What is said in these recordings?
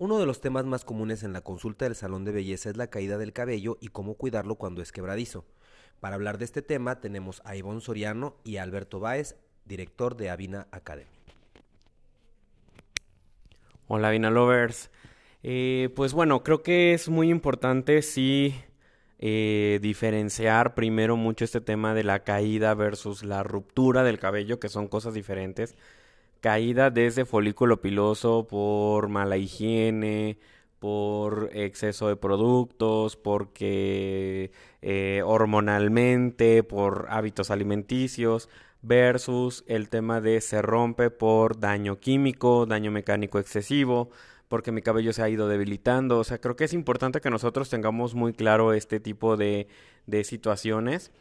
Uno de los temas más comunes en la consulta del salón de belleza es la caída del cabello y cómo cuidarlo cuando es quebradizo. Para hablar de este tema tenemos a Ivonne Soriano y a Alberto Báez, director de Avina Academy. Hola Avina Lovers. Eh, pues bueno, creo que es muy importante sí eh, diferenciar primero mucho este tema de la caída versus la ruptura del cabello, que son cosas diferentes caída desde folículo piloso por mala higiene, por exceso de productos, porque eh, hormonalmente, por hábitos alimenticios, versus el tema de se rompe por daño químico, daño mecánico excesivo, porque mi cabello se ha ido debilitando. O sea, creo que es importante que nosotros tengamos muy claro este tipo de, de situaciones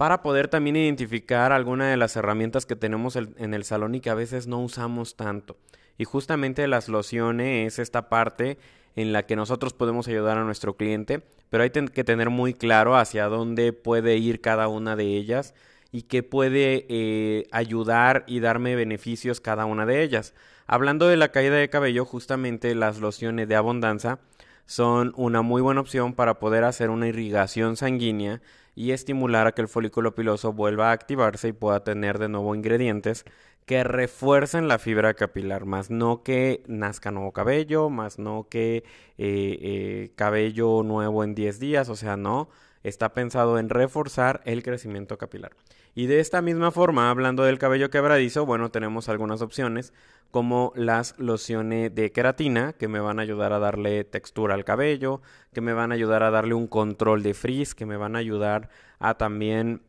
para poder también identificar alguna de las herramientas que tenemos en el salón y que a veces no usamos tanto. Y justamente las lociones es esta parte en la que nosotros podemos ayudar a nuestro cliente, pero hay que tener muy claro hacia dónde puede ir cada una de ellas y qué puede eh, ayudar y darme beneficios cada una de ellas. Hablando de la caída de cabello, justamente las lociones de abundancia son una muy buena opción para poder hacer una irrigación sanguínea y estimular a que el folículo piloso vuelva a activarse y pueda tener de nuevo ingredientes que refuercen la fibra capilar, más no que nazca nuevo cabello, más no que eh, eh, cabello nuevo en 10 días, o sea, no, está pensado en reforzar el crecimiento capilar. Y de esta misma forma, hablando del cabello quebradizo, bueno, tenemos algunas opciones como las lociones de queratina que me van a ayudar a darle textura al cabello, que me van a ayudar a darle un control de frizz, que me van a ayudar a también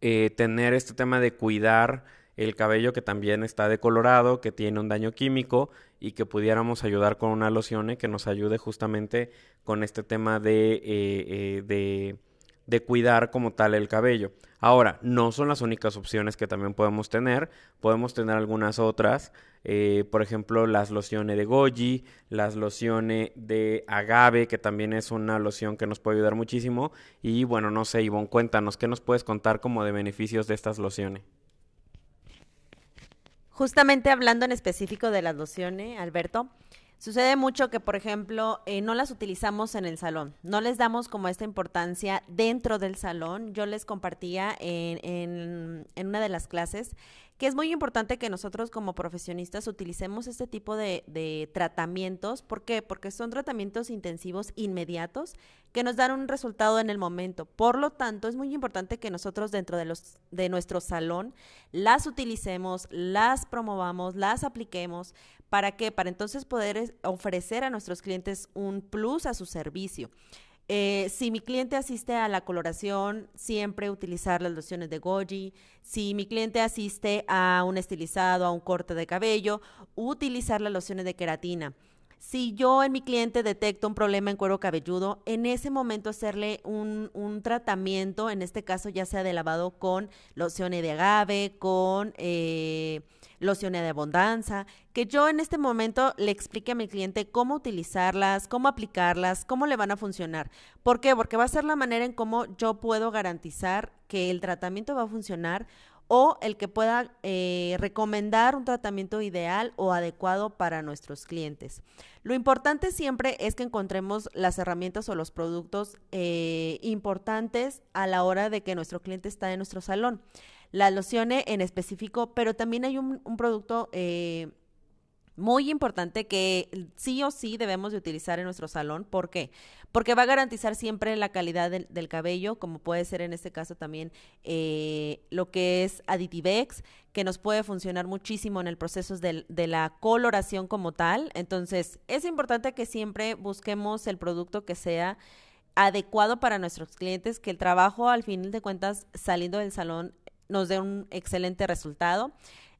eh, tener este tema de cuidar el cabello que también está decolorado, que tiene un daño químico y que pudiéramos ayudar con una loción que nos ayude justamente con este tema de, eh, eh, de de cuidar como tal el cabello. Ahora, no son las únicas opciones que también podemos tener, podemos tener algunas otras, eh, por ejemplo, las lociones de goji, las lociones de agave, que también es una loción que nos puede ayudar muchísimo, y bueno, no sé, Ivonne, cuéntanos, ¿qué nos puedes contar como de beneficios de estas lociones? Justamente hablando en específico de las lociones, Alberto, Sucede mucho que, por ejemplo, eh, no las utilizamos en el salón, no les damos como esta importancia dentro del salón. Yo les compartía en, en, una de las clases que es muy importante que nosotros como profesionistas utilicemos este tipo de, tratamientos. ¿Por qué? Porque son tratamientos intensivos inmediatos que nos dan un resultado en el momento. Por lo tanto, es muy importante que nosotros dentro de, los, de nuestro salón las utilicemos, las promovamos, las apliquemos ¿Para qué? Para entonces poder ofrecer a nuestros clientes un plus a su servicio. Eh, si mi cliente asiste a la coloración, siempre utilizar las lociones de goji. Si mi cliente asiste a un estilizado, a un corte de cabello, utilizar las lociones de queratina. Si yo en mi cliente detecto un problema en cuero cabelludo, en ese momento hacerle un, tratamiento, en este caso ya sea de lavado con lociones de agave, con... Eh, lociones de abundancia, que yo en este momento le explique a mi cliente cómo utilizarlas, cómo aplicarlas, cómo le van a funcionar. ¿Por qué? Porque va a ser la manera en cómo yo puedo garantizar que el tratamiento va a funcionar o el que pueda eh, recomendar un tratamiento ideal o adecuado para nuestros clientes. Lo importante siempre es que encontremos las herramientas o los productos eh, importantes a la hora de que nuestro cliente está en nuestro salón la lociones en específico, pero también hay un, producto eh, muy importante que sí o sí debemos de utilizar en nuestro salón. ¿Por qué? Porque va a garantizar siempre la calidad del, cabello, como puede ser en este caso también eh, lo que es Aditivex, que nos puede funcionar muchísimo en el proceso de, de, la coloración como tal. Entonces, es importante que siempre busquemos el producto que sea adecuado para nuestros clientes, que el trabajo al fin de cuentas saliendo del salón nos dé un excelente resultado.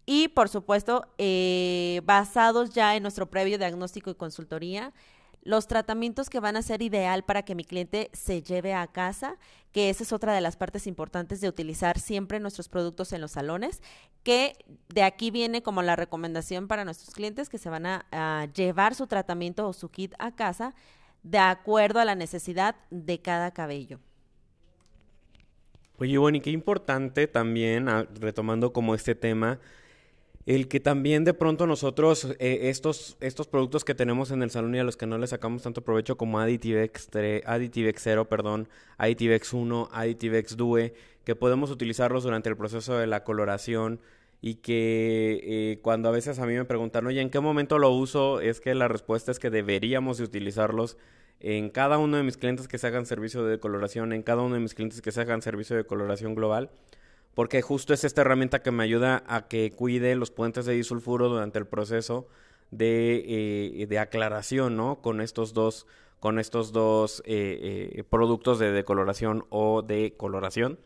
Y por supuesto, eh, basados ya en nuestro previo diagnóstico y consultoría, los tratamientos que van a ser ideal para que mi cliente se lleve a casa, que esa es otra de las partes importantes de utilizar siempre nuestros productos en los salones, que de aquí viene como la recomendación para nuestros clientes que se van a llevar su tratamiento o su kit a casa de acuerdo a la necesidad de cada cabello. Oye, y qué importante también, ah, retomando como este tema, el que también de pronto nosotros eh, estos, estos productos que tenemos en el salón y a los que no le sacamos tanto provecho como Additivex, Additivex 0, perdón, Additivex 1, Additivex Due, que podemos utilizarlos durante el proceso de la coloración y que eh, cuando a veces a mí me preguntan, oye, ¿en qué momento lo uso? Es que la respuesta es que deberíamos de utilizarlos en cada uno de mis clientes que se hagan servicio de coloración, en cada uno de mis clientes que se hagan servicio de coloración global porque justo es esta herramienta que me ayuda a que cuide los puentes de disulfuro durante el proceso de, eh, de aclaración, ¿no? Con estos dos, con estos dos eh, eh, productos de decoloración o de coloración.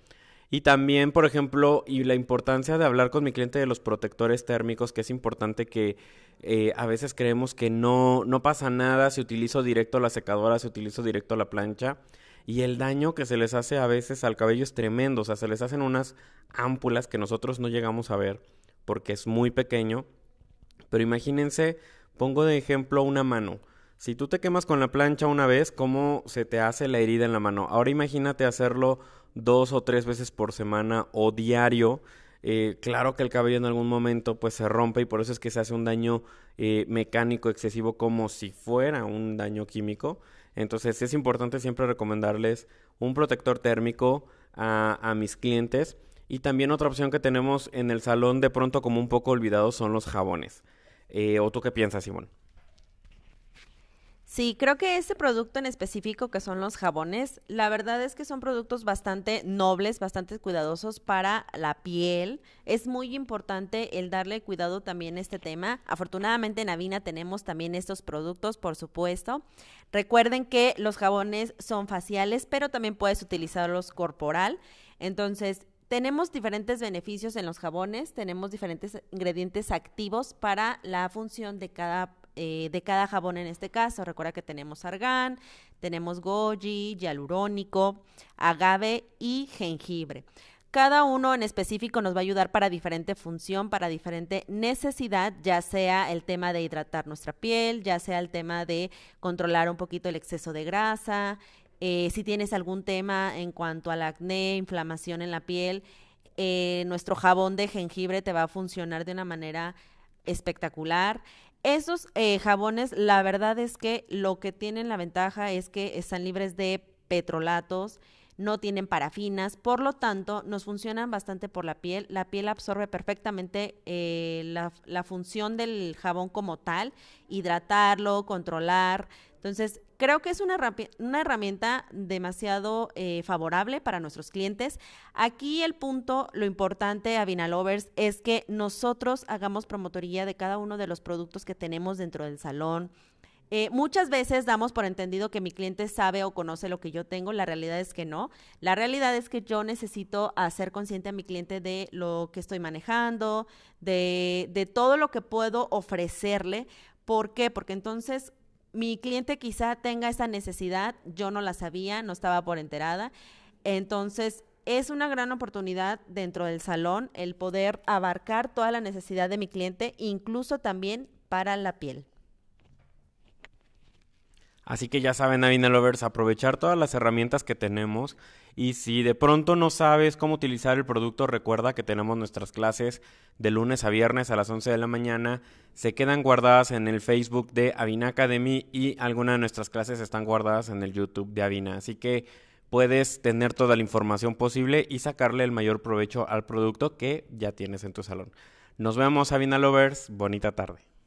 Y también, por ejemplo, y la importancia de hablar con mi cliente de los protectores térmicos, que es importante que a veces creemos que no, no pasa nada si utilizo directo la secadora, si utilizo directo la plancha. Y el daño que se les hace a veces al cabello es tremendo. O sea, se les hacen unas ámpulas que nosotros no llegamos a ver porque es muy pequeño. Pero imagínense, pongo de ejemplo una mano. Si tú te quemas con la plancha una vez, ¿cómo se te hace la herida en la mano? Ahora imagínate hacerlo dos o tres veces por semana o diario. Eh, claro que el cabello en algún momento pues se rompe y por eso es que se hace un daño eh, mecánico excesivo como si fuera un daño químico. Entonces es importante siempre recomendarles un protector térmico a, mis clientes. Y también otra opción que tenemos en el salón de pronto como un poco olvidado son los jabones. Eh, ¿O tú qué piensas, Simón? Sí, creo que este producto en específico que son los jabones, la verdad es que son productos bastante nobles, bastante cuidadosos para la piel. Es muy importante el darle cuidado también a este tema. Afortunadamente en Avina tenemos también estos productos, por supuesto. Recuerden que los jabones son faciales, pero también puedes utilizarlos corporal. Entonces, tenemos diferentes beneficios en los jabones, tenemos diferentes ingredientes activos para la función de cada eh, de cada jabón en este caso. Recuerda que tenemos argán, tenemos goji, hialurónico, agave y jengibre. Cada uno en específico nos va a ayudar para diferente función, para diferente necesidad, ya sea el tema de hidratar nuestra piel, ya sea el tema de controlar un poquito el exceso de grasa, eh, si tienes algún tema en cuanto al acné, inflamación en la piel, eh, nuestro jabón de jengibre te va a funcionar de una manera espectacular. Esos eh, jabones, la verdad es que lo que tienen la ventaja es que están libres de petrolatos, no tienen parafinas, por lo tanto nos funcionan bastante por la piel. La piel absorbe perfectamente eh, la, la, función del jabón como tal, hidratarlo, controlar. Entonces, creo que es una, herramienta demasiado eh, favorable para nuestros clientes. Aquí el punto, lo importante a Vinalovers es que nosotros hagamos promotoría de cada uno de los productos que tenemos dentro del salón eh, muchas veces damos por entendido que mi cliente sabe o conoce lo que yo tengo, la realidad es que no. La realidad es que yo necesito hacer consciente a mi cliente de lo que estoy manejando, de, de todo lo que puedo ofrecerle. ¿Por qué? Porque entonces mi cliente quizá tenga esa necesidad, yo no la sabía, no estaba por enterada. Entonces, es una gran oportunidad dentro del salón el poder abarcar toda la necesidad de mi cliente, incluso también para la piel. Así que ya saben, Avina Lovers, aprovechar todas las herramientas que tenemos. Y si de pronto no sabes cómo utilizar el producto, recuerda que tenemos nuestras clases de lunes a viernes a las 11 de la mañana. Se quedan guardadas en el Facebook de Avina Academy y algunas de nuestras clases están guardadas en el YouTube de Avina. Así que puedes tener toda la información posible y sacarle el mayor provecho al producto que ya tienes en tu salón. Nos vemos, Avina Lovers. Bonita tarde.